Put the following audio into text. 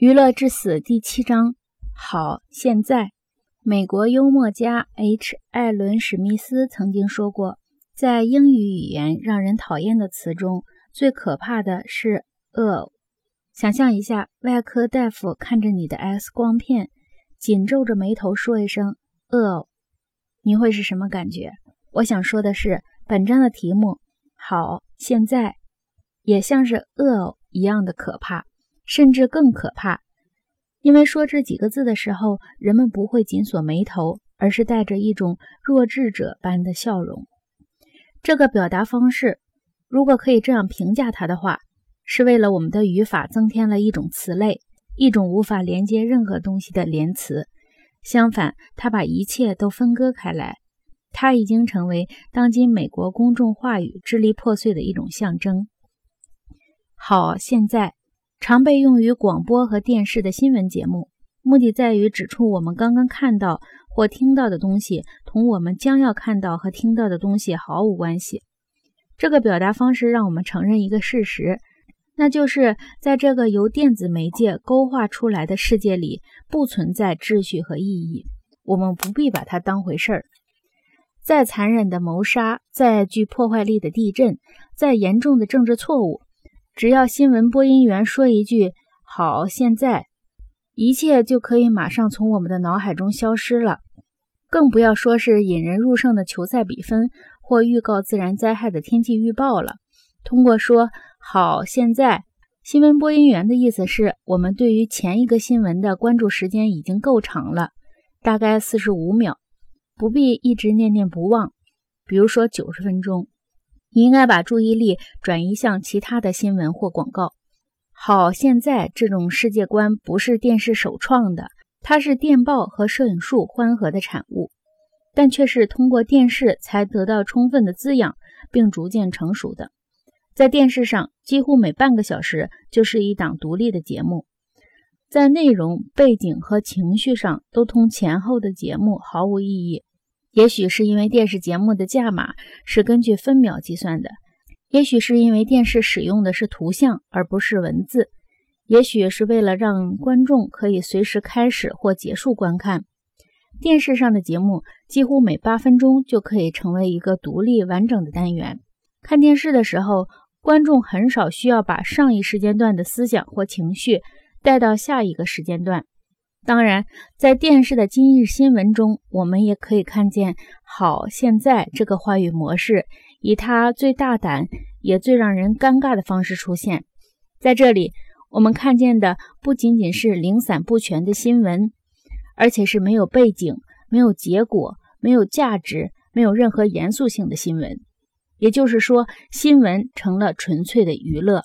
娱乐至死第七章。好，现在，美国幽默家 H. 艾伦·史密斯曾经说过，在英语语言让人讨厌的词中，最可怕的是 “oh”。想象一下，外科大夫看着你的 X 光片，紧皱着眉头说一声 “oh”，你会是什么感觉？我想说的是，本章的题目“好，现在”也像是 “oh” 一样的可怕。甚至更可怕，因为说这几个字的时候，人们不会紧锁眉头，而是带着一种弱智者般的笑容。这个表达方式，如果可以这样评价它的话，是为了我们的语法增添了一种词类，一种无法连接任何东西的连词。相反，它把一切都分割开来。它已经成为当今美国公众话语支离破碎的一种象征。好，现在。常被用于广播和电视的新闻节目，目的在于指出我们刚刚看到或听到的东西同我们将要看到和听到的东西毫无关系。这个表达方式让我们承认一个事实，那就是在这个由电子媒介勾画出来的世界里，不存在秩序和意义。我们不必把它当回事儿。再残忍的谋杀，再具破坏力的地震，再严重的政治错误。只要新闻播音员说一句“好，现在”，一切就可以马上从我们的脑海中消失了。更不要说是引人入胜的球赛比分或预告自然灾害的天气预报了。通过说“好，现在”，新闻播音员的意思是我们对于前一个新闻的关注时间已经够长了，大概四十五秒，不必一直念念不忘。比如说九十分钟。你应该把注意力转移向其他的新闻或广告。好，现在这种世界观不是电视首创的，它是电报和摄影术欢合的产物，但却是通过电视才得到充分的滋养并逐渐成熟的。在电视上，几乎每半个小时就是一档独立的节目，在内容、背景和情绪上都同前后的节目毫无意义。也许是因为电视节目的价码是根据分秒计算的，也许是因为电视使用的是图像而不是文字，也许是为了让观众可以随时开始或结束观看。电视上的节目几乎每八分钟就可以成为一个独立完整的单元。看电视的时候，观众很少需要把上一时间段的思想或情绪带到下一个时间段。当然，在电视的今日新闻中，我们也可以看见“好，现在”这个话语模式以它最大胆也最让人尴尬的方式出现。在这里，我们看见的不仅仅是零散不全的新闻，而且是没有背景、没有结果、没有价值、没有任何严肃性的新闻。也就是说，新闻成了纯粹的娱乐。